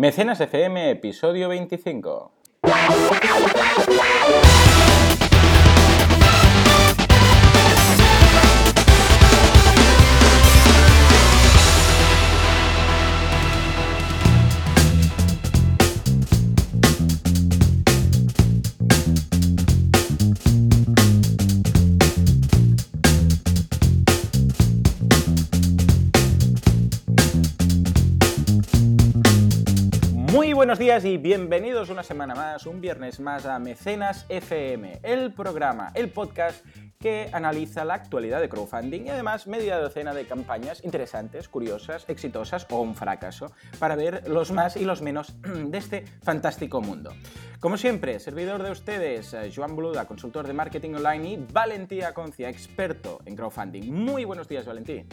Mecenas FM, episodio 25. Días y bienvenidos una semana más, un viernes más a Mecenas FM, el programa, el podcast que analiza la actualidad de crowdfunding y además media docena de campañas interesantes, curiosas, exitosas o un fracaso, para ver los más y los menos de este fantástico mundo. Como siempre, servidor de ustedes, eh, Joan Boluda, consultor de marketing online y Valentí Aconcia, experto en crowdfunding. Muy buenos días, Valentí.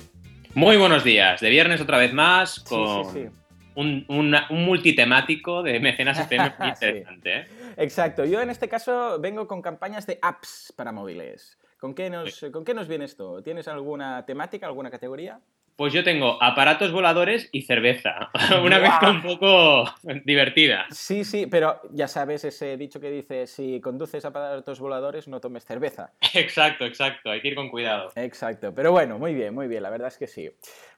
Muy buenos días, de viernes otra vez más con... Sí, sí, sí. Un, una- un multitemático de mecenas FM muy interesante. ¿eh? Exacto, yo en este caso vengo con campañas de apps para móviles. ¿Con qué nos, ¿con qué nos viene esto? ¿Tienes alguna temática, alguna categoría? Pues yo tengo aparatos voladores y cerveza. Una mezcla un poco divertida. Sí, sí, pero ya sabes ese dicho que dice, si conduces aparatos voladores no tomes cerveza. Exacto, exacto. Hay que ir con cuidado. Exacto, pero bueno, muy bien, muy bien, la verdad es que sí.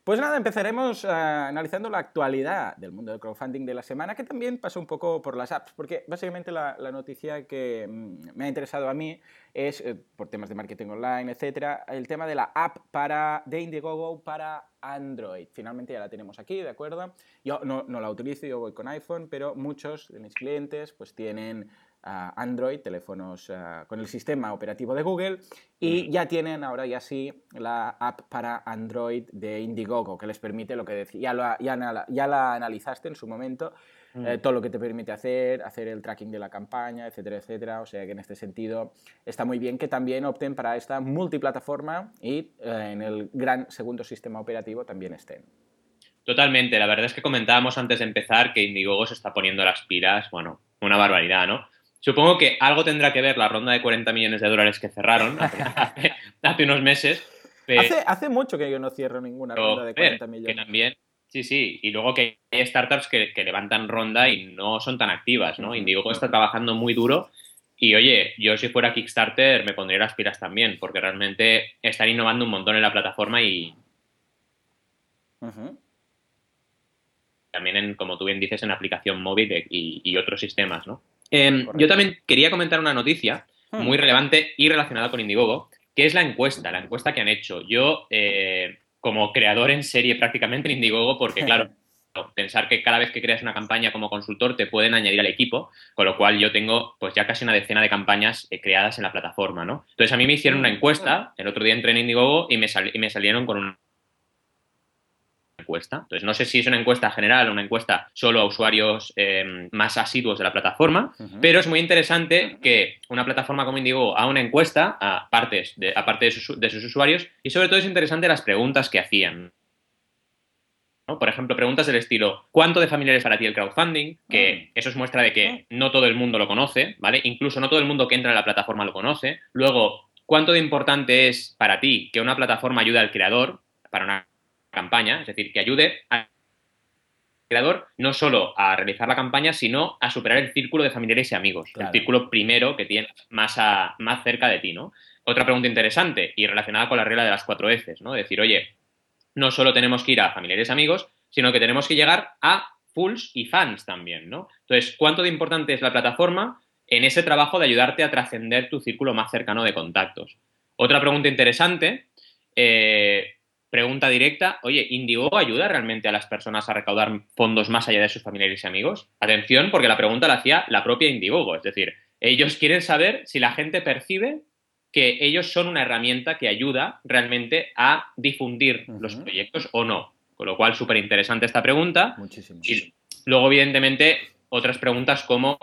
Pues nada, empezaremos ah, analizando la actualidad del mundo del crowdfunding de la semana, que también pasa un poco por las apps, porque básicamente la, noticia que mm, me ha interesado a mí es, eh, por temas de marketing online, etcétera, el tema de la app para, de Indiegogo para Android. Finalmente ya la tenemos aquí, ¿de acuerdo? Yo no, no la utilizo, yo voy con iPhone, pero muchos de mis clientes pues tienen Android, teléfonos ah, con el sistema operativo de Google, y ya tienen ahora ya sí la app para Android de Indiegogo, que les permite lo que decía, ya, lo- ya, anala- ya la analizaste en su momento, eh, todo lo que te permite hacer, hacer el tracking de la campaña, etcétera, etcétera. O sea que en este sentido está muy bien que también opten para esta multiplataforma y eh, en el gran segundo sistema operativo también estén. Totalmente. La verdad es que comentábamos antes de empezar que Indiegogo se está poniendo las pilas. Bueno, una barbaridad, ¿no? Supongo que algo tendrá que ver la ronda de 40 millones de dólares que cerraron hace, hace unos meses. pero- Hace, hace mucho que yo no cierro ninguna Pero, ronda de joder, 40 que millones. también, sí, sí. Y luego que hay startups que, que levantan ronda y no son tan activas, ¿no? Ujú. Indiegogo está trabajando muy duro. Y oye, yo si fuera Kickstarter me pondría las pilas también, porque realmente están innovando un montón en la plataforma y también, en, como tú bien dices, en aplicación móvil y otros sistemas, ¿no? Em, yo también quería comentar una noticia Hmm. muy relevante y relacionada con Indiegogo, que es la encuesta, la encuesta que han hecho. Yo, eh, como creador en serie prácticamente en Indiegogo, porque claro, pensar que cada vez que creas una campaña como consultor te pueden añadir al equipo, con lo cual yo tengo pues ya casi una decena de campañas eh, creadas en la plataforma, ¿no? Entonces a mí me hicieron una encuesta, el otro día entré en Indiegogo y me, sal- y me salieron con una encuesta. Entonces no sé si es una encuesta general o una encuesta solo a usuarios eh, más asiduos de la plataforma, pero es muy interesante que una plataforma como Indigo haga una encuesta a partes de, a parte de, sus, de sus usuarios y sobre todo es interesante las preguntas que hacían. ¿no? Por ejemplo, preguntas del estilo, ¿cuánto de familiar es para ti el crowdfunding? Que eso es muestra de que no todo el mundo lo conoce, ¿vale? Incluso no todo el mundo que entra en la plataforma lo conoce. Luego, ¿cuánto de importante es para ti que una plataforma ayude al creador para una campaña? Es decir, que ayude al creador no solo a realizar la campaña, sino a superar el círculo de familiares y amigos. Claro. El círculo primero que tienes más, a- más cerca de ti, ¿no? Otra pregunta interesante y relacionada con la regla de las cuatro Fs, ¿no? Decir, oye, no solo tenemos que ir a familiares y amigos, sino que tenemos que llegar a fulls y fans también, ¿no? Entonces, ¿cuánto de importante es la plataforma en ese trabajo de ayudarte a trascender tu círculo más cercano de contactos? Otra pregunta interesante, eh, pregunta directa, oye, ¿Indiegogo ayuda realmente a las personas a recaudar fondos más allá de sus familiares y amigos? Atención, porque la pregunta la hacía la propia Indiegogo, es decir, ellos quieren saber si la gente percibe que ellos son una herramienta que ayuda realmente a difundir los proyectos o no. Con lo cual, súper interesante esta pregunta. Muchísimo. Y luego, evidentemente, otras preguntas como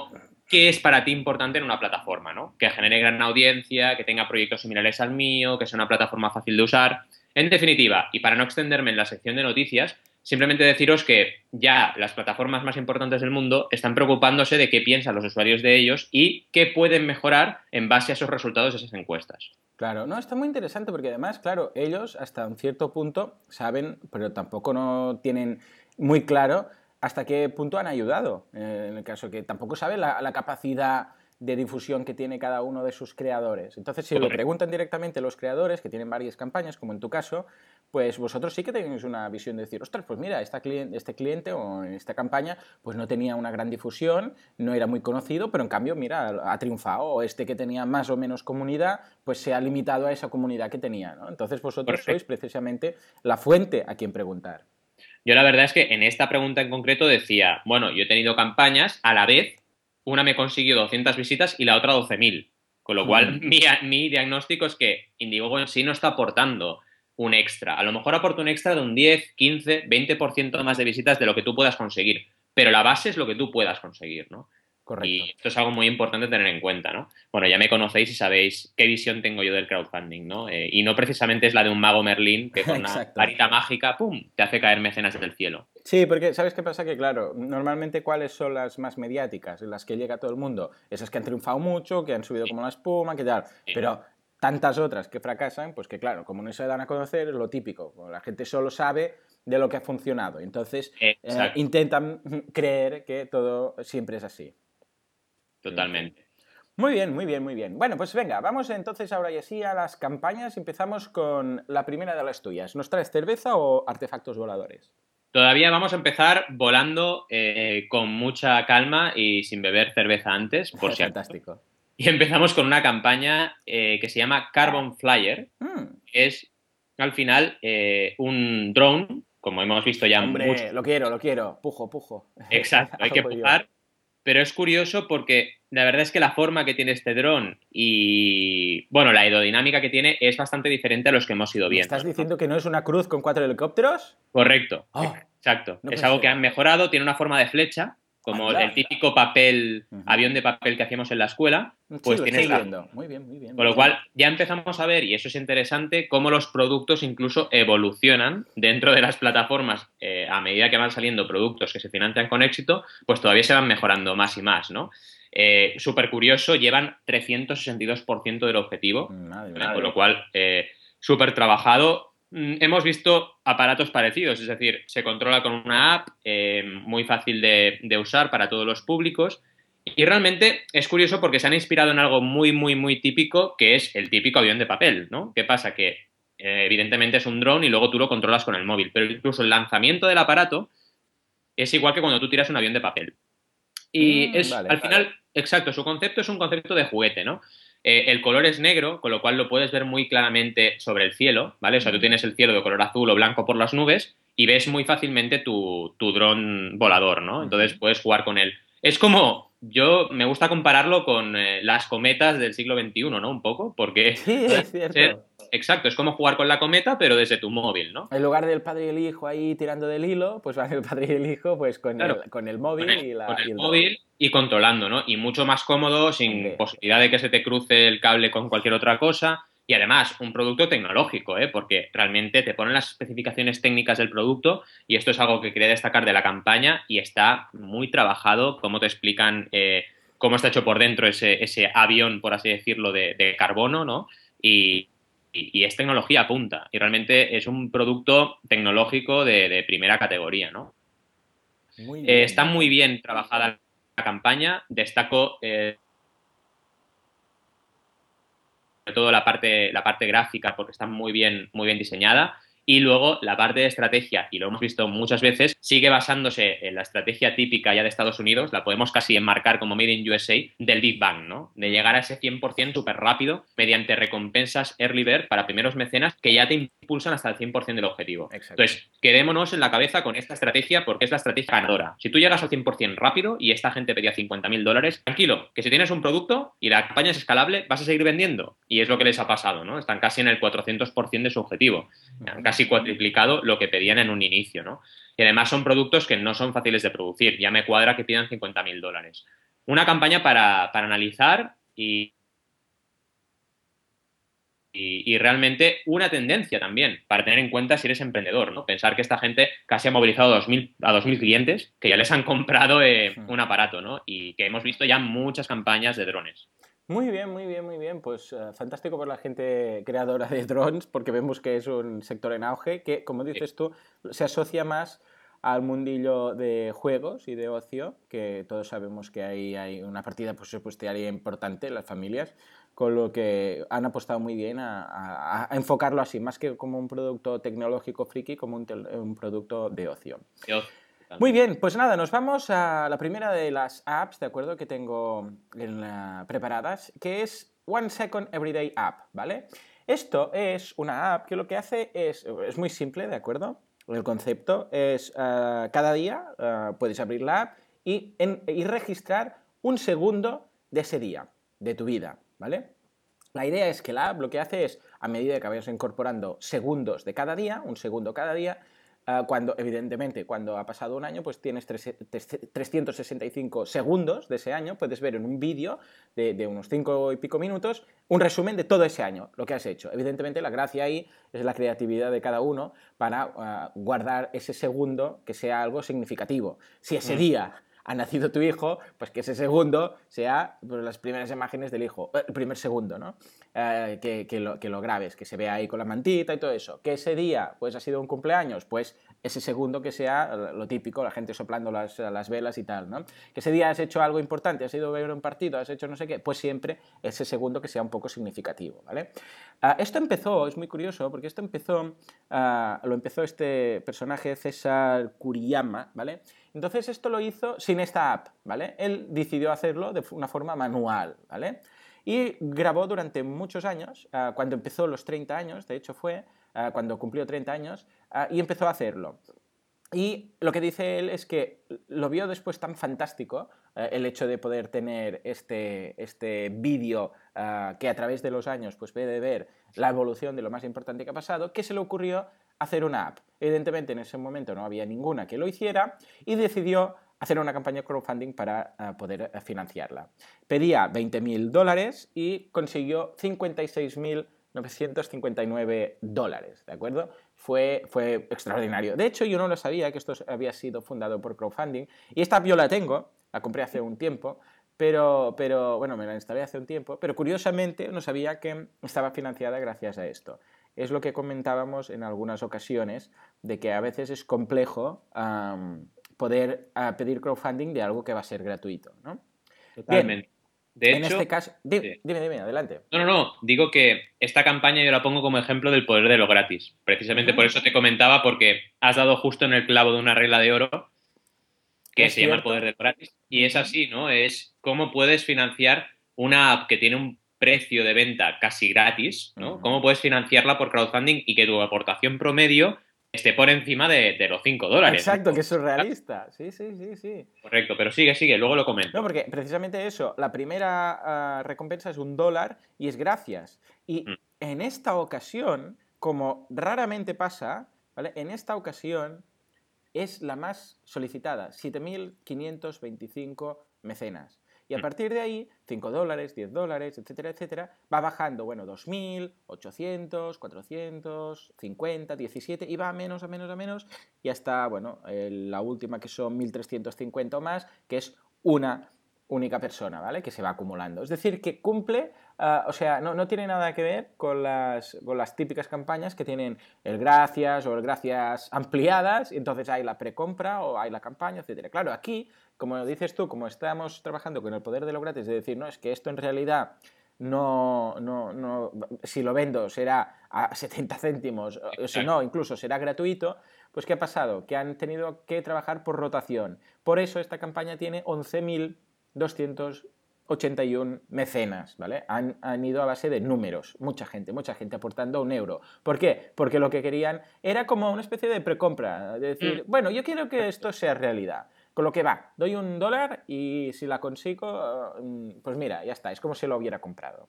¿qué es para ti importante en una plataforma? ¿no? Que genere gran audiencia, que tenga proyectos similares al mío, que sea una plataforma fácil de usar. En definitiva, y para no extenderme en la sección de noticias, simplemente deciros que ya las plataformas más importantes del mundo están preocupándose de qué piensan los usuarios de ellos y qué pueden mejorar en base a esos resultados de esas encuestas. Claro, no, está muy interesante porque además, claro, ellos hasta un cierto punto saben, pero tampoco no tienen muy claro hasta qué punto han ayudado, eh, en el caso que tampoco sabe la, la capacidad de difusión que tiene cada uno de sus creadores. Entonces, si lo preguntan directamente los creadores, que tienen varias campañas, como en tu caso, pues vosotros sí que tenéis una visión de decir, ostras, pues mira, esta cliente, este cliente o en esta campaña, pues no tenía una gran difusión, no era muy conocido, pero en cambio, mira, ha triunfado, o este que tenía más o menos comunidad, pues se ha limitado a esa comunidad que tenía, ¿no? Entonces vosotros sois precisamente la fuente a quien preguntar. Yo la verdad es que en esta pregunta en concreto decía, bueno, yo he tenido campañas a la vez una me consiguió 200 visitas y la otra 12.000. Con lo cual, mi, mi, diagnóstico es que Indiegogo en sí no está aportando un extra. A lo mejor aporta un extra de un 10, 15, 20% más de visitas de lo que tú puedas conseguir. Pero la base es lo que tú puedas conseguir, ¿no? Correcto. Y esto es algo muy importante tener en cuenta, ¿no? Bueno, ya me conocéis y sabéis qué visión tengo yo del crowdfunding, ¿no? Eh, y no precisamente es la de un mago Merlín que con una varita mágica, ¡pum!, te hace caer mecenas del cielo. Sí, porque ¿sabes qué pasa? Que claro, normalmente cuáles son las más mediáticas, las que llega a todo el mundo, esas que han triunfado mucho, que han subido como la espuma, que tal, pero tantas otras que fracasan, pues que claro, como no se dan a conocer, es lo típico, la gente solo sabe de lo que ha funcionado, entonces eh, intentan creer que todo siempre es así. Totalmente. Muy bien, muy bien, muy bien. Bueno, pues venga, vamos entonces ahora y así a las campañas. Empezamos con la primera de las tuyas. ¿Nos traes cerveza o artefactos voladores? Todavía vamos a empezar volando eh, con mucha calma y sin beber cerveza antes, por si Fantástico. Y empezamos con una campaña eh, que se llama Carbon Flyer. Mm. es al final eh, un drone, como hemos visto ya. Hombre, lo quiero, lo quiero. Pujo, pujo. Exacto, hay que pujar pero es curioso porque la verdad es que la forma que tiene este dron y, bueno, la aerodinámica que tiene es bastante diferente a los que hemos ido viendo. ¿Estás diciendo que no es una cruz con cuatro helicópteros? Correcto, oh. exacto. es algo que han mejorado, tiene una forma de flecha como el típico papel, avión de papel que hacíamos en la escuela, pues tiene Muy bien, muy bien. Con lo cual ya empezamos a ver, y eso es interesante, cómo los productos incluso evolucionan dentro de las plataformas. Eh, a medida que van saliendo productos que se financian con éxito, pues todavía se van mejorando más y más, ¿no? Eh, Súper curioso, llevan 362% del objetivo, con lo cual eh, súper trabajado hemos visto aparatos parecidos, es decir, se controla con una app eh, muy fácil de, usar para todos los públicos. Y realmente es curioso porque se han inspirado en algo muy, muy, muy típico, que es el típico avión de papel, ¿no? ¿Qué pasa? Que eh, evidentemente es un dron y luego tú lo controlas con el móvil, pero incluso el lanzamiento del aparato es igual que cuando tú tiras un avión de papel. Y mm, es, al final, exacto, su concepto es un concepto de juguete, ¿no? Eh, el color es negro, con lo cual lo puedes ver muy claramente sobre el cielo, ¿vale? O sea, tú tienes el cielo de color azul o blanco por las nubes y ves muy fácilmente tu, tu dron volador, ¿no? Entonces puedes jugar con él. Es como, yo me gusta compararlo con eh, las cometas del siglo XXI, ¿no? Un poco, porque... Sí, es cierto. Exacto, es como jugar con la cometa, pero desde tu móvil, ¿no? En lugar del padre y el hijo ahí tirando del hilo, pues van el padre y el hijo pues con, el, con el móvil y la... Con el, móvil y controlando, ¿no? Y mucho más cómodo, sin posibilidad de que se te cruce el cable con cualquier otra cosa. Y además, un producto tecnológico, ¿eh? porque realmente te ponen las especificaciones técnicas del producto y esto es algo que quería destacar de la campaña y está muy trabajado, cómo te explican eh, cómo está hecho por dentro ese, ese avión, por así decirlo, de, carbono, ¿no? Y, es tecnología punta y realmente es un producto tecnológico de, primera categoría, ¿no? Eh, está muy bien trabajada la campaña. Destaco eh, sobre todo la parte, la parte gráfica porque está muy bien, muy bien diseñada. Y luego la parte de estrategia, y lo hemos visto muchas veces, sigue basándose en la estrategia típica ya de Estados Unidos, la podemos casi enmarcar como Made in USA, del Big Bang, ¿no? De llegar a ese 100% súper rápido mediante recompensas early bird para primeros mecenas que ya te impulsan hasta el 100% del objetivo. Entonces, quedémonos en la cabeza con esta estrategia porque es la estrategia ganadora. Si tú llegas al 100% rápido y esta gente pedía 50.000 dólares, tranquilo, que si tienes un producto y la campaña es escalable, vas a seguir vendiendo. Y es lo que les ha pasado, ¿no? Están casi en el 400% de su objetivo casi cuatriplicado lo que pedían en un inicio, ¿no? Y además son productos que no son fáciles de producir. Ya me cuadra que pidan 50.000 dólares. Una campaña para, analizar y, y, realmente una tendencia también para tener en cuenta si eres emprendedor, ¿no? Pensar que esta gente casi ha movilizado a 2.000, a 2000 clientes que ya les han comprado eh, un aparato, ¿no? Y que hemos visto ya muchas campañas de drones. Muy bien, muy bien, muy bien. Pues eh, fantástico por la gente creadora de drones, porque vemos que es un sector en auge que, como dices tú, se asocia más al mundillo de juegos y de ocio, que todos sabemos que hay, hay una partida presupuestaria importante en las familias, con lo que han apostado muy bien a, enfocarlo así, más que como un producto tecnológico friki, como un, producto de ocio. Muy bien, pues nada, nos vamos a la primera de las apps, ¿de acuerdo? Que tengo preparadas, que es One Second Everyday App, ¿vale? Esto es una app que lo que hace es, es muy simple, ¿de acuerdo? El concepto es eh, cada día eh, puedes abrir la app y, y registrar un segundo de ese día, de tu vida, ¿vale? La idea es que la app lo que hace es, a medida que vayas incorporando segundos de cada día, un segundo cada día, cuando, evidentemente, cuando ha pasado un año, pues tienes 365 segundos de ese año, puedes ver en un vídeo de, unos 5 y pico minutos un resumen de todo ese año, lo que has hecho. Evidentemente, la gracia ahí es la creatividad de cada uno para ah, guardar ese segundo que sea algo significativo. Si ese mm. día ha nacido tu hijo, pues que ese segundo sea pues, las primeras imágenes del hijo, eh, el primer segundo, ¿no? Eh, que, lo, que, lo, grabes, que se vea ahí con la mantita y todo eso. Que ese día, pues ha sido un cumpleaños, pues ese segundo que sea lo típico, la gente soplando las, las, velas y tal, ¿no? Que ese día has hecho algo importante, has ido a ver un partido, has hecho no sé qué, pues siempre ese segundo que sea un poco significativo, ¿vale? Ah, esto empezó, es muy curioso, porque esto empezó, ah, lo empezó este personaje César Kuriyama, ¿vale? Entonces esto lo hizo sin esta app, ¿vale? Él decidió hacerlo de una forma manual, ¿vale? Y grabó durante muchos años, ah, cuando empezó los 30 años, de hecho fue ah, cuando cumplió 30 años, ah, y empezó a hacerlo. Y lo que dice él es que lo vio después tan fantástico el hecho de poder tener este, este vídeo que a través de los años pues, puede ver la evolución de lo más importante que ha pasado, que se le ocurrió hacer una app. Evidentemente en ese momento no había ninguna que lo hiciera y decidió hacer una campaña de crowdfunding para eh, poder eh, financiarla. Pedía 20.000 dólares y consiguió 56.959 dólares, ¿de acuerdo? Fue, fue extraordinario. De hecho, yo no lo sabía que esto había sido fundado por crowdfunding y esta yo la tengo, la compré hace un tiempo, pero, pero bueno, me la instalé hace un tiempo, pero curiosamente no sabía que estaba financiada gracias a esto. Es lo que comentábamos en algunas ocasiones, de que a veces es complejo poder ah, pedir crowdfunding de algo que va a ser gratuito, ¿no? Totalmente. de en este caso, dime, dime, adelante. No, no, no, digo que esta campaña yo la pongo como ejemplo del poder de lo gratis. Precisamente por eso te comentaba, porque has dado justo en el clavo de una regla de oro que se llama el poder de lo gratis. Y es así, ¿no? Es cómo puedes financiar una app que tiene un precio de venta casi gratis, ¿no? ¿Cómo puedes financiarla por crowdfunding y que tu aportación promedio esté por encima de, los 5 dólares. Exacto, que es surrealista. Sí, sí, sí, sí. Correcto, pero sigue, sigue, luego lo comento. No, porque precisamente eso, la primera ah, recompensa es un dólar y es gracias. Y mm. en esta ocasión, como raramente pasa, ¿vale? En esta ocasión es la más solicitada, 7.525 mecenas. Y a mm. partir de ahí, 5 dólares, 10 dólares, etcétera, etcétera, va bajando, bueno, 2.000, 800, 400, 50, 17, y va a menos, a menos, a menos, y hasta, bueno, la última que son 1.350 o más, que es una única persona, ¿vale? Que se va acumulando. Es decir, que cumple, ah, o sea, no, no, tiene nada que ver con las, con las típicas campañas que tienen el gracias o el gracias ampliadas, y entonces hay la precompra o hay la campaña, etcétera. Claro, aquí como dices tú, como estamos trabajando con el poder de lo gratis, de decir, no, es que esto en realidad no, no, no, si lo vendo será a 70 céntimos, o si no, incluso será gratuito, pues ¿qué ha pasado? Que han tenido que trabajar por rotación. Por eso esta campaña tiene 11.281 mecenas, ¿vale? Han, han, ido a base de números, mucha gente, mucha gente aportando un euro. ¿Por qué? Porque lo que querían era como una especie de precompra, de decir, mm. bueno, yo quiero que esto sea realidad. Con lo que va, doy un dólar y si la consigo, mm, pues mira, ya está, es como si lo hubiera comprado.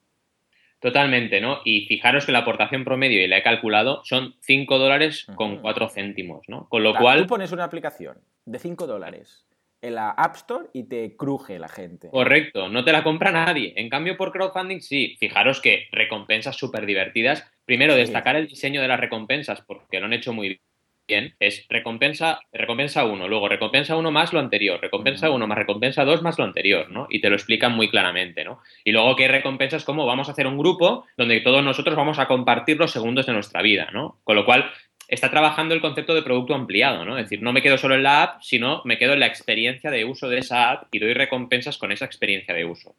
Totalmente, ¿no? Y fijaros que la aportación promedio, y la he calculado, son 5 dólares con 4 céntimos, ¿no? Con lo cual... Tú pones una aplicación de 5 dólares en la App Store y te cruje la gente. Correcto, no te la compra nadie. En cambio, por crowdfunding sí. Fijaros que recompensas súper divertidas. Primero, destacar el diseño de las recompensas, porque lo han hecho muy bien es recompensa, recompensa uno, luego recompensa uno más lo anterior, recompensa uno más recompensa dos más lo anterior, ¿no? Y te lo explican muy claramente, ¿no? Y luego que recompensas como vamos a hacer un grupo donde todos nosotros vamos a compartir los segundos de nuestra vida, ¿no? Con lo cual está trabajando el concepto de producto ampliado, ¿no? Es decir, no me quedo solo en la app, sino me quedo en la experiencia de uso de esa app y doy recompensas con esa experiencia de uso.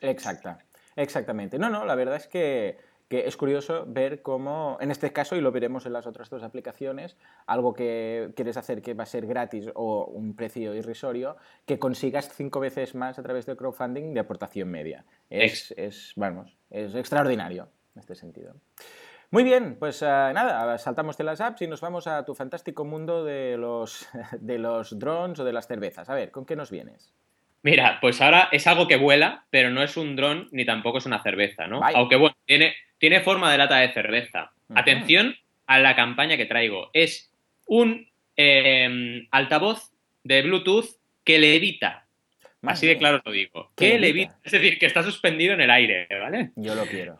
Exacta, exactamente. No, no, la verdad es que que es curioso ver cómo, en este caso, y lo veremos en las otras dos aplicaciones, algo que quieres hacer que va a ser gratis o un precio irrisorio, que consigas cinco veces más a través del crowdfunding de aportación media. Es, es vamos, es extraordinario en este sentido. Muy bien, pues eh, nada, saltamos de las apps y nos vamos a tu fantástico mundo de los, de los drones o de las cervezas. A ver, ¿con qué nos vienes? Mira, pues ahora es algo que vuela, pero no es un dron ni tampoco es una cerveza, ¿no? Aunque bueno, tiene, tiene forma de lata de cerveza. Atención a la campaña que traigo. Es un em, altavoz de Bluetooth que levita. Así de claro lo digo. Que levita. Es decir, que está suspendido en el aire, ¿vale? Yo lo quiero.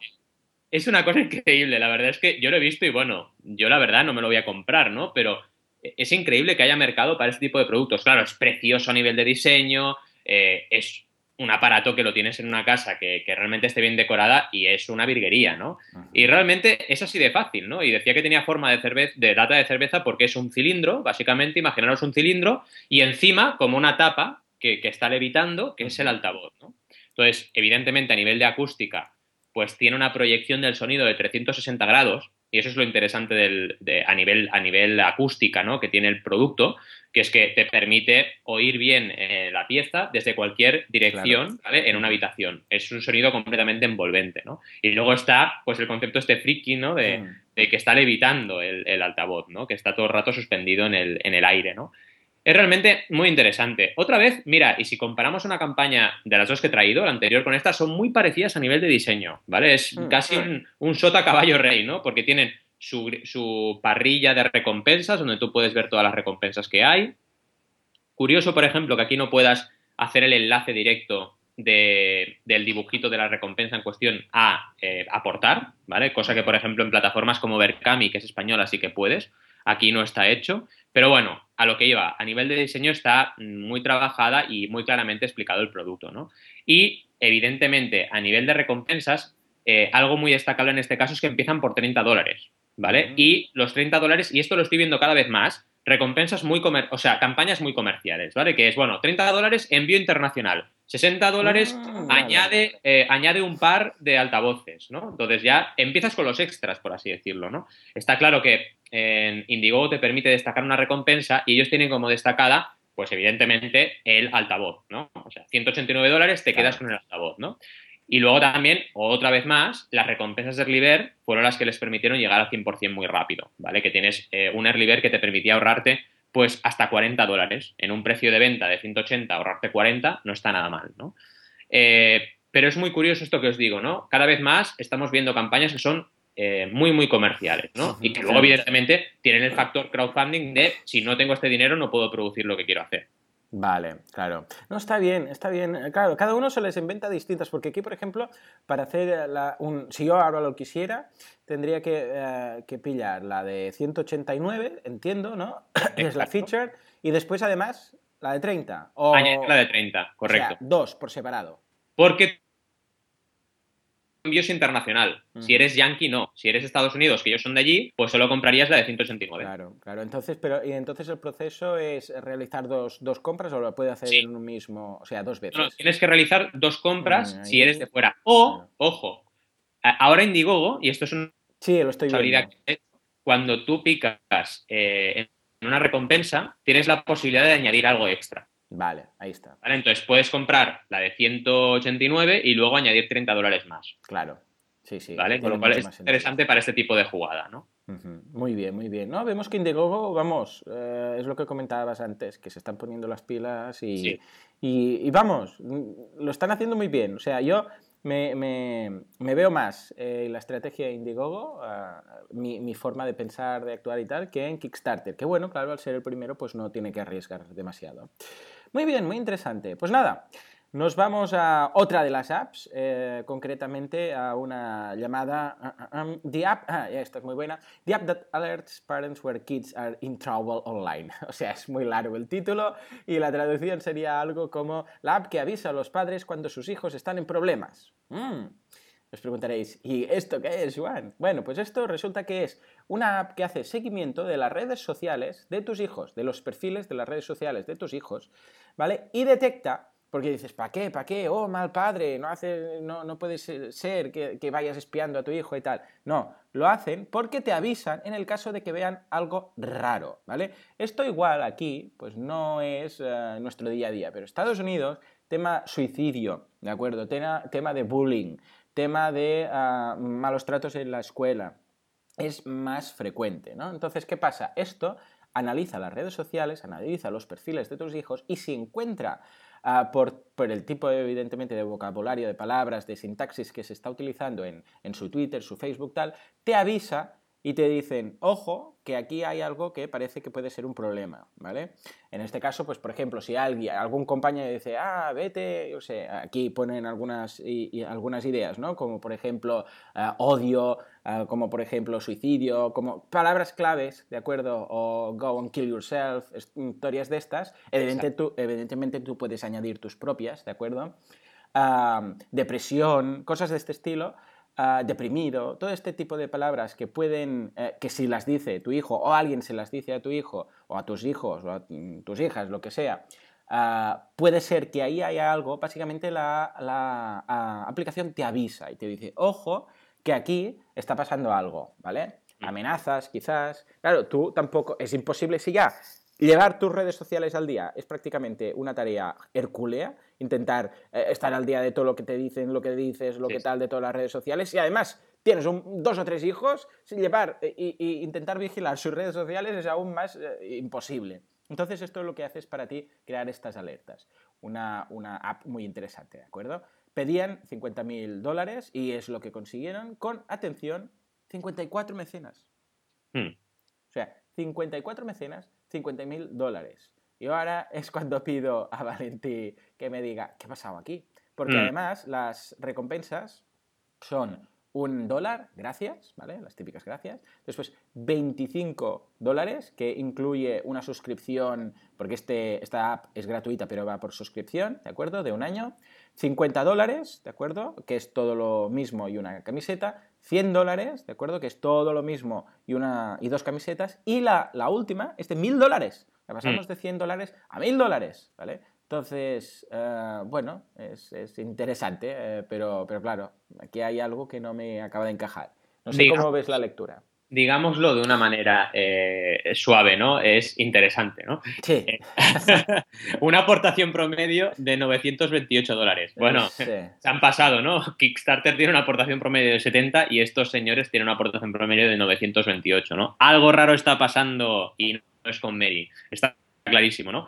Es una cosa increíble, la verdad es que yo lo he visto y bueno, yo la verdad no me lo voy a comprar, ¿no? Pero es increíble que haya mercado para este tipo de productos. Claro, es precioso a nivel de diseño, eh, es un aparato que lo tienes en una casa que, realmente esté bien decorada y es una virguería, ¿no? Y realmente es así de fácil, ¿no? Y decía que tenía forma de, cerveza, de lata de cerveza porque es un cilindro, básicamente, imaginaros un cilindro y encima como una tapa que, que está levitando, que es el altavoz, ¿no? Entonces, evidentemente, a nivel de acústica, pues tiene una proyección del sonido de 360 grados, y eso es lo interesante de, a, nivel, a nivel acústica ¿no? que tiene el producto, que es que te permite oír bien eh, la pieza desde cualquier dirección en una habitación. Es un sonido completamente envolvente. ¿no? Y luego está pues, el concepto este friki ¿no? de, de, que está levitando el, el, altavoz, ¿no? que está todo el rato suspendido en el, en el aire. ¿no? Es realmente muy interesante. Otra vez, mira, y si comparamos una campaña de las dos que he traído, la anterior con esta, son muy parecidas a nivel de diseño, ¿vale? Es mm, casi un, sota caballo rey, ¿no? Porque tienen su, parrilla de recompensas, donde tú puedes ver todas las recompensas que hay. Curioso, por ejemplo, que aquí no puedas hacer el enlace directo del dibujito de la recompensa en cuestión a eh, aportar, ¿vale? Cosa que, por ejemplo, en plataformas como Berkami, que es española, sí que puedes. Aquí no está hecho. Pero bueno, a lo que iba, a nivel de diseño está muy trabajada y muy claramente explicado el producto, ¿no? Y evidentemente, a nivel de recompensas, eh, algo muy destacable en este caso es que empiezan por 30 dólares, ¿vale? Y los 30 dólares, y esto lo estoy viendo cada vez más, recompensas muy, comer o sea, campañas muy comerciales, ¿vale? Que es, bueno, 30 dólares envío internacional, 60 dólares ah, añade, eh, añade un par de altavoces, ¿no? Entonces ya empiezas con los extras, por así decirlo, ¿no? Está claro que en Indiegogo te permite destacar una recompensa y ellos tienen como destacada, pues evidentemente, el altavoz, ¿no? O sea, 189 dólares te quedas con el altavoz, ¿no? Y luego también, otra vez más, las recompensas de Early fueron las que les permitieron llegar al 100% muy rápido, ¿vale? Que tienes eh, un Early que te permitía ahorrarte pues hasta 40 dólares. En un precio de venta de 180, ahorrarte 40 no está nada mal, ¿no? Eh, pero es muy curioso esto que os digo, ¿no? Cada vez más estamos viendo campañas que son eh, muy, muy comerciales, ¿no? Y que luego, evidentemente, tienen el factor crowdfunding de si no tengo este dinero no puedo producir lo que quiero hacer. Vale, claro. No, está bien, está bien. Claro, cada uno se les inventa distintas, porque aquí, por ejemplo, para hacer la, un... Si yo ahora lo quisiera, tendría que, eh, que pillar la de 189, entiendo, ¿no? es la feature, y después, además, la de 30. O... la de 30, correcto. O sea, dos por separado. Porque es internacional. Si eres yankee, no. Si eres Estados Unidos, que ellos son de allí, pues solo comprarías la de 189. Claro, claro. Entonces, pero, ¿y entonces el proceso es realizar dos, compras o lo puede hacer en un mismo, o sea, dos veces? No, tienes que realizar dos compras mm, si eres de fuera. O, ojo, ahora Indiegogo, y esto es una sí, lo estoy viendo. cuando tú picas eh, en una recompensa, tienes la posibilidad de añadir algo extra. Vale, ahí está. Vale, entonces puedes comprar la de 189 y luego añadir 30 dólares más. Claro. Sí, sí. ¿Vale? Con lo cual es interesante para este tipo de jugada, ¿no? Muy bien, muy bien. No, vemos que Indiegogo, vamos, eh, es lo que comentabas antes, que se están poniendo las pilas y, y, vamos, lo están haciendo muy bien. O sea, yo me, me, veo más en la estrategia de Indiegogo, uh, mi, mi, forma de pensar, de actuar y tal, que en Kickstarter. Que bueno, claro, al ser el primero, pues no tiene que arriesgar demasiado. Muy bien, muy interesante. Pues nada, nos vamos a otra de las apps, eh, concretamente a una llamada uh, uh, um, The App, ah, esta es muy buena, The App That Alerts Parents Where Kids Are in Trouble Online. O sea, es muy largo el título y la traducción sería algo como la app que avisa a los padres cuando sus hijos están en problemas. Mm. Os preguntaréis, ¿y esto qué es, Juan? Bueno, pues esto resulta que es una app que hace seguimiento de las redes sociales de tus hijos, de los perfiles de las redes sociales de tus hijos, ¿vale? Y detecta porque dices, ¿para qué? ¿Para qué? Oh, mal padre, no, hace, no, no puede ser que, que, vayas espiando a tu hijo y tal. No, lo hacen porque te avisan en el caso de que vean algo raro, ¿vale? Esto igual aquí, pues no es uh, nuestro día a día, pero Estados Unidos, tema suicidio, ¿de acuerdo? Tema, tema de bullying, tema de uh, malos tratos en la escuela, es más frecuente, ¿no? Entonces, ¿qué pasa? Esto analiza las redes sociales, analiza los perfiles de tus hijos y si encuentra uh, por, por, el tipo, evidentemente, de vocabulario, de palabras, de sintaxis que se está utilizando en, en su Twitter, su Facebook, tal, te avisa y te dicen, ojo, que aquí hay algo que parece que puede ser un problema, ¿vale? En este caso, pues por ejemplo, si alguien, algún compañero dice, ah, vete, yo sé, aquí ponen algunas, y, y algunas ideas, ¿no? Como por ejemplo, uh, odio, uh, como por ejemplo, suicidio, como palabras claves, ¿de acuerdo? O go and kill yourself, historias de estas. Evidente, tú, evidentemente tú puedes añadir tus propias, ¿de acuerdo? Uh, depresión, cosas de este estilo. Uh, deprimido, todo este tipo de palabras que pueden, eh, que si las dice tu hijo o alguien se las dice a tu hijo o a tus hijos o a tus hijas, lo que sea, uh, puede ser que ahí haya algo, básicamente la, la uh, aplicación te avisa y te dice, ojo, que aquí está pasando algo, ¿vale? Amenazas, quizás. Claro, tú tampoco, es imposible si ya Llevar tus redes sociales al día es prácticamente una tarea hercúlea, intentar eh, estar al día de todo lo que te dicen, lo que dices, lo sí. que tal de todas las redes sociales y además tienes un, dos o tres hijos, llevar e, e, intentar vigilar sus redes sociales es aún más eh, imposible. Entonces esto es lo que hace es para ti crear estas alertas. Una, una app muy interesante, ¿de acuerdo? Pedían 50.000 dólares y es lo que consiguieron con, atención, 54 mecenas. Hmm. O sea, 54 mecenas 50.000 dólares. Y ahora es cuando pido a Valentí que me diga, ¿qué ha pasado aquí? Porque mm. además las recompensas son un dólar, gracias, ¿vale? Las típicas gracias. Después 25 dólares, que incluye una suscripción, porque este, esta app es gratuita, pero va por suscripción, ¿de acuerdo? De un año. 50 dólares, ¿de acuerdo? Que es todo lo mismo y una camiseta. 100 dólares, ¿de acuerdo? Que es todo lo mismo y, una, y dos camisetas. Y la, la última es de 1000 dólares. La pasamos mm. de 100 dólares a 1000 dólares, ¿vale? Entonces, uh, bueno, es, es interesante, eh, pero, pero claro, aquí hay algo que no me acaba de encajar. No sé cómo ves la lectura. Digámoslo de una manera eh, suave, ¿no? Es interesante, ¿no? Sí. una aportación promedio de 928 dólares. Bueno, sí. se han pasado, ¿no? Kickstarter tiene una aportación promedio de 70 y estos señores tienen una aportación promedio de 928, ¿no? Algo raro está pasando y es con Mary. Está clarísimo, ¿no?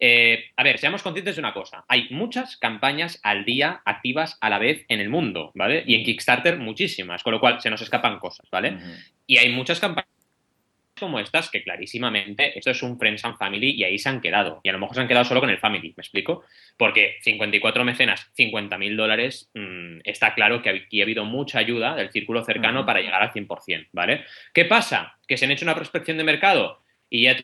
Eh, a ver, seamos conscientes de una cosa. Hay muchas campañas al día activas a la vez en el mundo, ¿vale? Y en Kickstarter muchísimas, con lo cual se nos escapan cosas, ¿vale? Uh -huh. Y hay muchas campañas como estas que clarísimamente esto es un Friends and Family y ahí se han quedado. Y a lo mejor se han quedado solo con el Family, ¿me explico? Porque 54 mecenas, 50 mil dólares, mmm, está claro que aquí ha habido mucha ayuda del círculo cercano uh -huh. para llegar al 100%, ¿vale? ¿Qué pasa? Que se han hecho una prospección de mercado y ya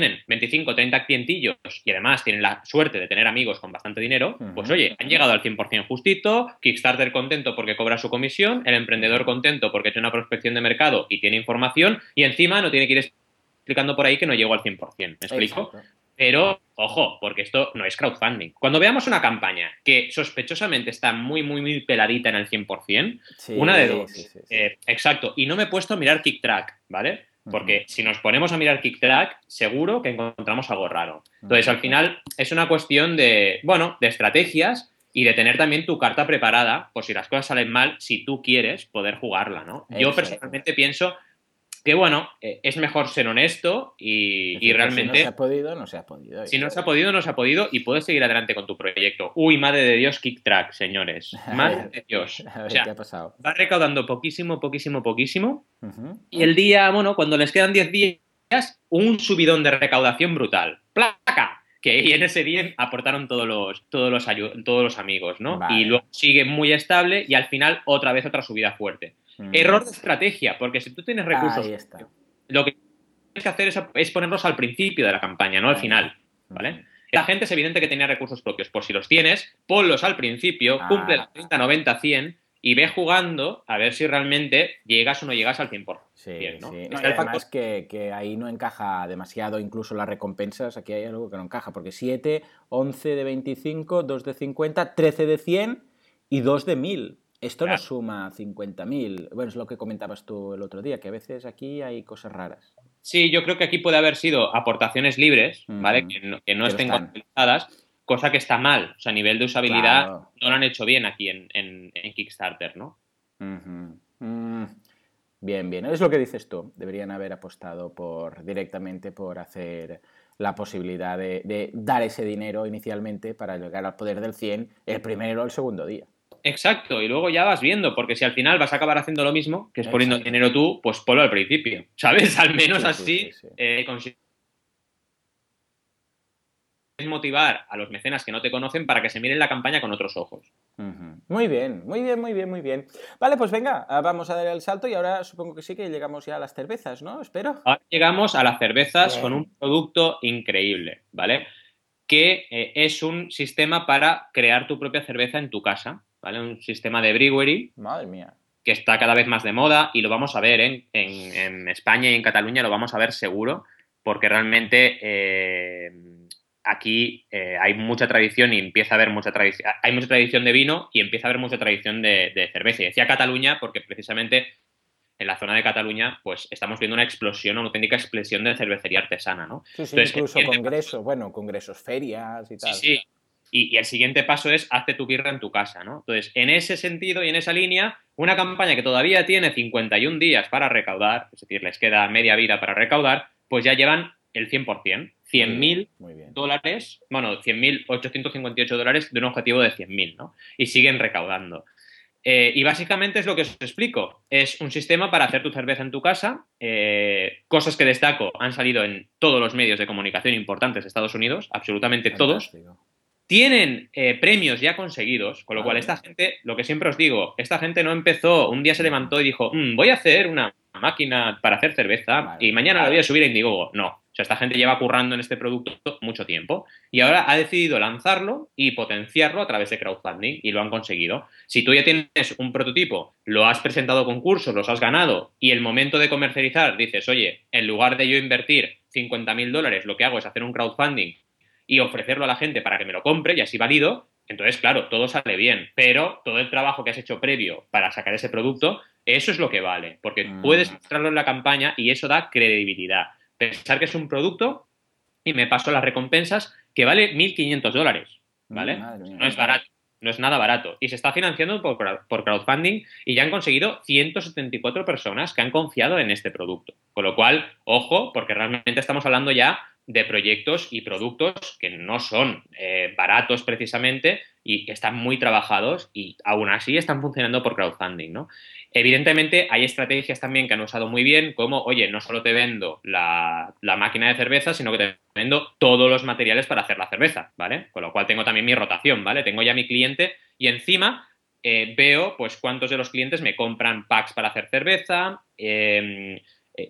tienen 25, 30 clientillos y además tienen la suerte de tener amigos con bastante dinero, uh -huh. pues oye, han llegado al 100% justito, Kickstarter contento porque cobra su comisión, el emprendedor contento porque hecho una prospección de mercado y tiene información y encima no tiene que ir explicando por ahí que no llegó al 100%, ¿me explico? Exacto. Pero, ojo, porque esto no es crowdfunding. Cuando veamos una campaña que sospechosamente está muy, muy, muy peladita en el 100%, sí, una de dos. Sí, sí, eh, exacto. Y no me he puesto a mirar KickTrack, ¿vale? Porque si nos ponemos a mirar KickTrack, seguro que encontramos algo raro. Entonces, al final, es una cuestión de, bueno, de estrategias y de tener también tu carta preparada, por si las cosas salen mal, si tú quieres poder jugarla, ¿no? Exacto. Yo personalmente pienso que bueno, eh, es mejor ser honesto y, decir, y, realmente... Si no se ha podido, no se ha podido. Si no se ha podido, no se ha podido y puedes seguir adelante con tu proyecto. Uy, madre de Dios, Kick Track, señores. Madre de Dios. A ver, o sea, ¿qué ha pasado? Va recaudando poquísimo, poquísimo, poquísimo. Uh -huh. Y el día, bueno, cuando les quedan 10 días, un subidón de recaudación brutal. ¡Placa! Que en ese día aportaron todos los, todos los, todos los amigos, ¿no? Vale. Y luego sigue muy estable y al final otra vez otra subida fuerte. Mm. Error de estrategia, porque si tú tienes recursos, lo que tienes que hacer es, es, ponerlos al principio de la campaña, no al final, ¿vale? La gente es evidente que tenía recursos propios. Por si los tienes, ponlos al principio, Ah. cumple la 30, 90, 100 y ve jugando a ver si realmente llegas o no llegas al 100%. Sí, Bien, ¿no? sí. Está No, el además factor- que, que ahí no encaja demasiado incluso las recompensas, aquí hay algo que no encaja, porque 7, 11 de 25, 2 de 50, 13 de 100 y 2 de 1000. Esto Claro. nos suma 50.000. Bueno, es lo que comentabas tú el otro día, que a veces aquí hay cosas raras. Sí, yo creo que aquí puede haber sido aportaciones libres, ¿vale? Ujú. Que no, que no Que no estén contabilizadas, cosa que está mal. O sea, a nivel de usabilidad Claro. no lo han hecho bien aquí en, en- en Kickstarter, ¿no? Mm, Bien, bien. Es lo que dices tú. Deberían haber apostado por directamente por hacer la posibilidad de, de dar ese dinero inicialmente para llegar al poder del 100 el primero o el segundo día. Exacto, y luego ya vas viendo, porque si al final vas a acabar haciendo lo mismo, que es poniendo Exacto. dinero tú, pues ponlo al principio, ¿sabes? Al menos Sí, sí, así sí, sí. eh, consigues motivar a los mecenas que no te conocen para que se miren la campaña con otros ojos. Muy bien, muy bien, muy bien, muy bien. Vale, pues venga, ah, vamos a dar el salto y ahora supongo que sí que llegamos ya a las cervezas, ¿no? Espero. Ahora llegamos a las cervezas Bien. con un producto increíble, ¿vale? Que eh, es un sistema para crear tu propia cerveza en tu casa, ¿vale? Un sistema de brewery Madre mía. que está cada vez más de moda y lo vamos a ver ¿eh? en, en España y en Cataluña, lo vamos a ver seguro, porque realmente eh, aquí eh, hay mucha tradición y empieza a haber mucha tradición, hay mucha tradición de vino y empieza a haber mucha tradición de, de cerveza. Y decía Cataluña porque precisamente en la zona de Cataluña pues estamos viendo una explosión, una auténtica explosión de cervecería artesana, ¿no? Sí, sí, Entonces, incluso congresos, bueno, congresos, ferias y Sí, tal. sí. Y, y el siguiente paso es hazte tu birra en tu casa, ¿no? Entonces, en ese sentido y en esa línea, una campaña que todavía tiene 51 días para recaudar, es decir, les queda media vida para recaudar, pues ya llevan el 100%, Muy bien, 100.000 Muy bien. dólares, bueno, 100.858 dólares de un objetivo de 100.000, ¿no? Y siguen recaudando. Eh, y básicamente es lo que os explico. Es un sistema para hacer tu cerveza en tu casa. eh, cosas que destaco han salido en todos los medios de comunicación importantes de Estados Unidos, absolutamente todos. Tienen eh, premios ya conseguidos, con lo cual esta gente, lo que siempre os digo, esta gente no empezó, un día se levantó y dijo, "Mm, voy a hacer una máquina para hacer cerveza Vale. y mañana la voy a subir a Indiegogo. No, sea, esta gente lleva currando en este producto mucho tiempo y ahora ha decidido lanzarlo y potenciarlo a través de crowdfunding y lo han conseguido. Si tú ya tienes un prototipo, lo has presentado a concursos, los has ganado y el momento de comercializar dices, oye, en lugar de yo invertir 50 mil dólares, lo que hago es hacer un crowdfunding y ofrecerlo a la gente para que me lo compre y así valido, entonces, claro, todo sale bien, pero todo el trabajo que has hecho previo para sacar ese producto, eso es lo que vale, porque Mm. puedes mostrarlo en la campaña y eso da credibilidad. Pensar que es un producto y me paso las recompensas que vale 1.500 dólares, ¿vale? No es barato. No es nada barato. Y se está financiando por, por crowdfunding y ya han conseguido 174 personas que han confiado en este producto. Con lo cual, ojo, porque realmente estamos hablando ya de proyectos y productos que no son eh, baratos precisamente y que están muy trabajados y aún así están funcionando por crowdfunding, ¿no? Evidentemente hay estrategias también que han usado muy bien, como, oye, no solo te vendo la, la máquina de cerveza, sino que te vendo todos los materiales para hacer la cerveza, ¿vale? Con lo cual tengo también mi rotación, ¿vale? Tengo ya mi cliente y encima eh, veo, pues, cuántos de los clientes me compran packs para hacer cerveza, eh,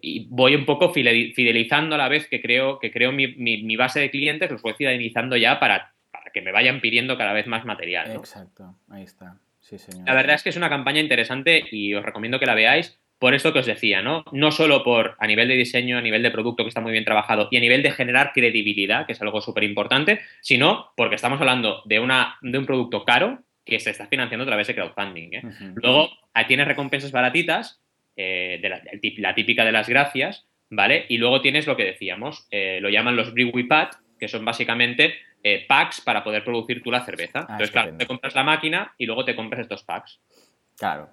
y voy un poco fideli- fidelizando a la vez que creo, que creo mi, mi- mi base de clientes, los voy fidelizando ya para, para que me vayan pidiendo cada vez más material. ¿no? Exacto, ahí está. Sí, señor. La verdad es que es una campaña interesante y os recomiendo que la veáis por esto que os decía, ¿no? No solo por a nivel de diseño, a nivel de producto que está muy bien trabajado y a nivel de generar credibilidad, que es algo súper importante, sino porque estamos hablando de, una, de un producto caro que se está financiando a través de crowdfunding. ¿eh? Ujú. Luego tienes recompensas baratitas, eh, de la, típica de las gracias, ¿vale? Y luego tienes lo que decíamos, eh, lo llaman los Brewery Pad, que son básicamente eh, packs para poder producir tú la cerveza. Ah, Entonces, claro, te compras la máquina y luego te compras estos packs. Claro,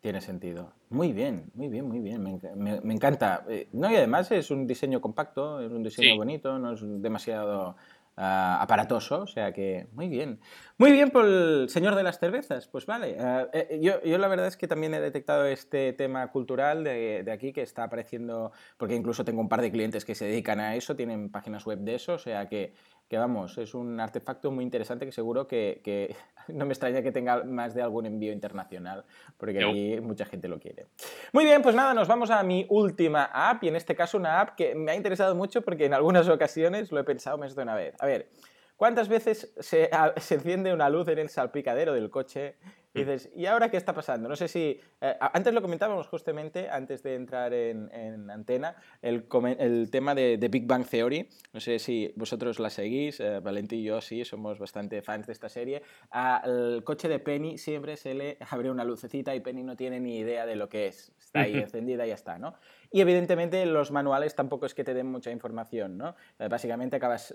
tiene sentido. Muy bien, muy bien, muy bien. Me, enca- me- me encanta. No, y además es un diseño compacto, es un diseño Sí. bonito, no es demasiado ah, aparatoso, o sea que muy bien. Muy bien por el señor de las cervezas, pues vale. Ah, eh, yo, yo la verdad es que también he detectado este tema cultural de, de aquí que está apareciendo, porque incluso tengo un par de clientes que se dedican a eso, tienen páginas web de eso, o sea que que vamos, es un artefacto muy interesante que seguro que, no me extraña que tenga más de algún envío internacional, porque aquí mucha gente lo quiere. Muy bien, pues nada, nos vamos a mi última app, y en este caso una app que me ha interesado mucho porque en algunas ocasiones lo he pensado más de una vez. A ver, ¿cuántas veces se, se enciende una luz en el salpicadero del coche y dices, ¿y ahora qué está pasando? No sé si. Eh, antes lo comentábamos justamente, antes de entrar en, antena, el, el tema de, Big Bang Theory. No sé si vosotros la seguís, eh, Valentín y yo sí, somos bastante fans de esta serie. Al coche de Penny siempre se le abre una lucecita y Penny no tiene ni idea de lo que es. Está ahí encendida y ya está, ¿no? Y evidentemente los manuales tampoco es que te den mucha información, ¿no? Eh, básicamente acabas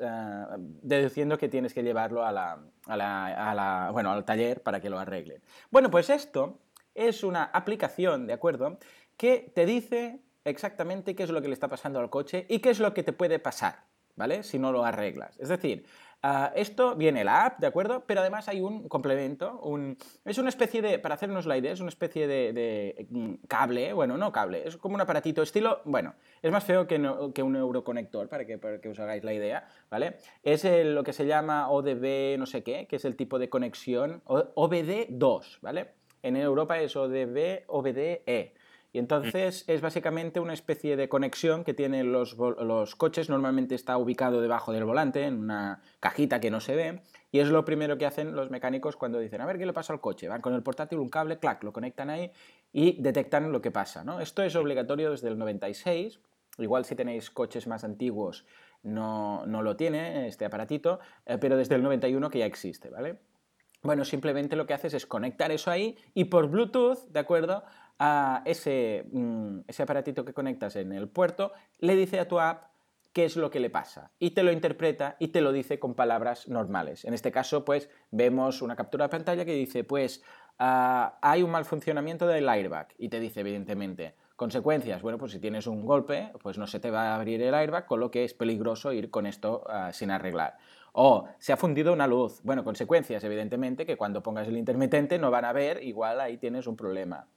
deduciendo que tienes que llevarlo a la, a la, a la, bueno, al taller para que lo arreglen. Bueno, pues esto es una aplicación, ¿de acuerdo? Que te dice exactamente qué es lo que le está pasando al coche y qué es lo que te puede pasar, ¿vale? Si no lo arreglas. Es decir, esto viene la app, ¿de acuerdo? Pero además hay un complemento, es una especie de, para hacernos la idea, es una especie de, mm, cable, bueno, no cable, es como un aparatito estilo, bueno, es más feo que, que un euroconector, para que, para que os hagáis la idea, ¿vale? Es lo que se llama ODB no sé qué, que es el tipo de conexión, OBD2, ¿vale? En Europa es ODB, OBDE. Y entonces es básicamente una especie de conexión que tienen los, los, coches. Normalmente está ubicado debajo del volante, en una cajita que no se ve. Y es lo primero que hacen los mecánicos cuando dicen, a ver qué le pasa al coche. Van con el portátil, un cable, clac, lo conectan ahí y detectan lo que pasa. ¿no? Esto es obligatorio desde el 96. Igual si tenéis coches más antiguos no, no lo tiene este aparatito, eh, pero desde el 91 que ya existe, ¿vale? Bueno, simplemente lo que haces es conectar eso ahí y por Bluetooth, ¿de acuerdo? A ese, mm, ese aparatito que conectas en el puerto, le dice a tu app qué es lo que le pasa y te lo interpreta y te lo dice con palabras normales. En este caso, pues vemos una captura de pantalla que dice, pues ah, hay un mal funcionamiento del airbag y te dice evidentemente, consecuencias, bueno, pues si tienes un golpe, pues no se te va a abrir el airbag, con lo que es peligroso ir con esto ah, sin arreglar. O se ha fundido una luz. Bueno, consecuencias, evidentemente, que cuando pongas el intermitente no van a ver, igual ahí tienes un problema.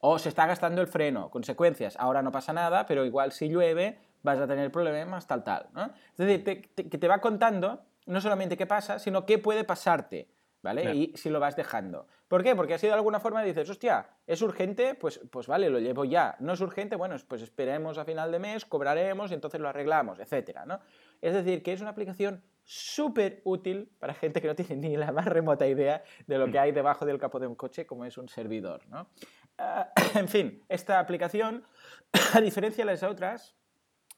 O se está gastando el freno. Consecuencias, ahora no pasa nada, pero igual si llueve vas a tener problemas, tal, tal. Es decir, que te va contando no solamente qué pasa, sino qué puede pasarte. ¿Vale? Y si lo vas dejando. ¿Por qué? Porque así de alguna forma dices, hostia, ¿es urgente? Pues, pues vale, lo llevo ya. ¿No es urgente? Bueno, pues esperemos a final de mes, cobraremos y entonces lo arreglamos, etcétera, ¿no? Es decir, que es una aplicación súper útil para gente que no tiene ni la más remota idea de lo que hay debajo del capó de un coche como es un servidor. ¿no? En fin, esta aplicación, a diferencia de las otras,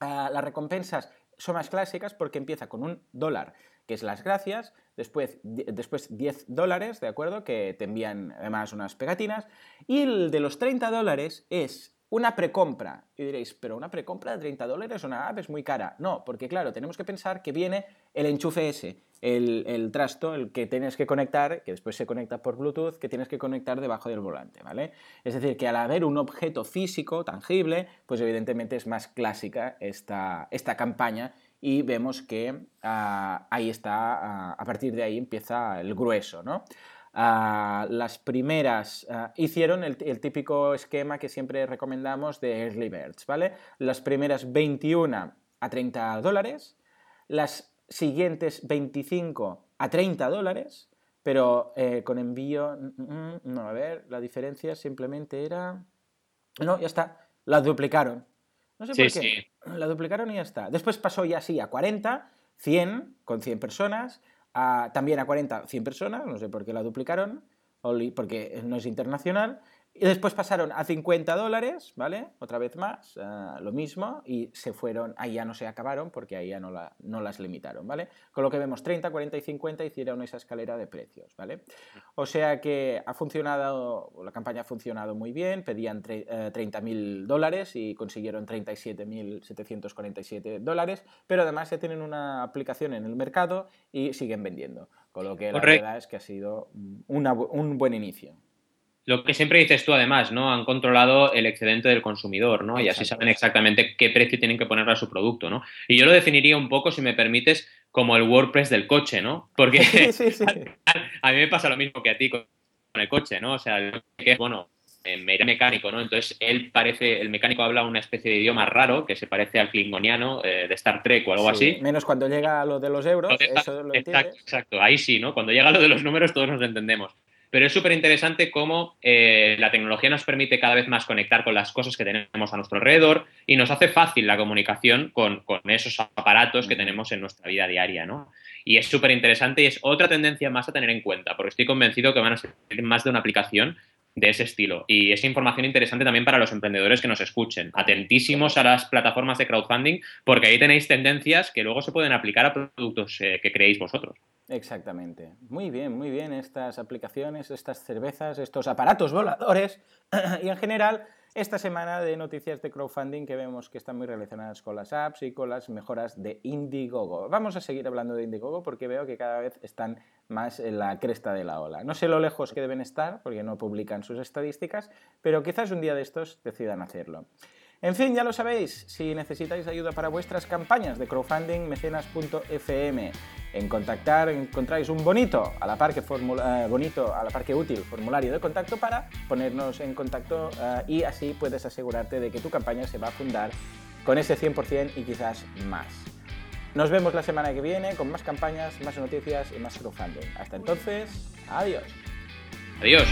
ah, las recompensas son más clásicas porque empieza con un dólar, que es las gracias, después, después 10 dólares, ¿de acuerdo? Que te envían además unas pegatinas, y el de los 30 dólares es una precompra. Y diréis, pero una precompra de 30 dólares, una app es muy cara. No, porque claro, tenemos que pensar que viene el enchufe ese, el, el, trasto, el que tienes que conectar, que después se conecta por Bluetooth, que tienes que conectar debajo del volante, ¿vale? Es decir, que al haber un objeto físico, tangible, pues evidentemente es más clásica esta, esta campaña y vemos que ah, ahí está, ah, a partir de ahí empieza el grueso, ¿no? Las primeras hicieron el, típico esquema que siempre recomendamos de Early Birds, ¿vale? Las primeras 21 a 30 dólares, las siguientes 25 a 30 dólares, pero eh, con envío, mm, mm, no, a ver, la diferencia simplemente era... No, ya está, la duplicaron. No sé por qué. La duplicaron y ya está. Después pasó ya así a 40, 100, con 100 personas, también a 40, 100 personas, no sé por qué la duplicaron, porque no es internacional, y después pasaron a 50 dólares, ¿vale? Otra vez más, eh, lo mismo, y se fueron, ahí ya no se acabaron porque ahí ya no, la, no, las limitaron, ¿vale? Con lo que vemos 30, 40 y 50 hicieron esa escalera de precios, ¿vale? O sea que ha funcionado, la campaña ha funcionado muy bien, pedían 30.000 eh, dólares y consiguieron 37.747 dólares, pero además ya tienen una aplicación en el mercado y siguen vendiendo, con lo que la verdad es que ha sido un buen inicio. Lo que siempre dices tú, además, ¿no? Han controlado el excedente del consumidor, ¿no? Y así saben exactamente qué precio tienen que ponerle a su producto, ¿no? Y yo lo definiría un poco, si me permites, como el WordPress del coche, ¿no? Porque A, mí me pasa lo mismo que a ti con el coche, ¿no? O sea, que, bueno, mecánico, ¿no? Entonces él parece, el mecánico habla una especie de idioma raro que se parece al klingoniano de Star Trek o algo así. Menos cuando llega a lo de los euros, eso lo exacto, exacto, ahí sí, ¿no? Cuando llega a lo de los números todos nos entendemos. Pero es súper interesante cómo eh, la tecnología nos permite cada vez más conectar con las cosas que tenemos a nuestro alrededor y nos hace fácil la comunicación con, esos aparatos que tenemos en nuestra vida diaria, ¿no? Y es súper interesante y es otra tendencia más a tener en cuenta, porque estoy convencido que van a ser más de una aplicación de ese estilo. Y es información interesante también para los emprendedores que nos escuchen. Atentísimos a las plataformas de crowdfunding, porque ahí tenéis tendencias que luego se pueden aplicar a productos eh, que creéis vosotros. Exactamente. Muy bien, muy bien estas aplicaciones, estas cervezas, estos aparatos voladores y en general esta semana de noticias de crowdfunding que vemos que están muy relacionadas con las apps y con las mejoras de Indiegogo. Vamos a seguir hablando de Indiegogo porque veo que cada vez están más en la cresta de la ola. No sé lo lejos que deben estar porque no publican sus estadísticas, pero quizás un día de estos decidan hacerlo. En fin, ya lo sabéis, si necesitáis ayuda para vuestras campañas de crowdfunding, mecenas.fm. En contactar encontráis un bonito, a la par que eh, bonito, a la par que útil formulario de contacto para ponernos en contacto eh, y así puedes asegurarte de que tu campaña se va a fundar con ese 100% y quizás más. Nos vemos la semana que viene con más campañas, más noticias y más crowdfunding. Hasta entonces, adiós. Adiós.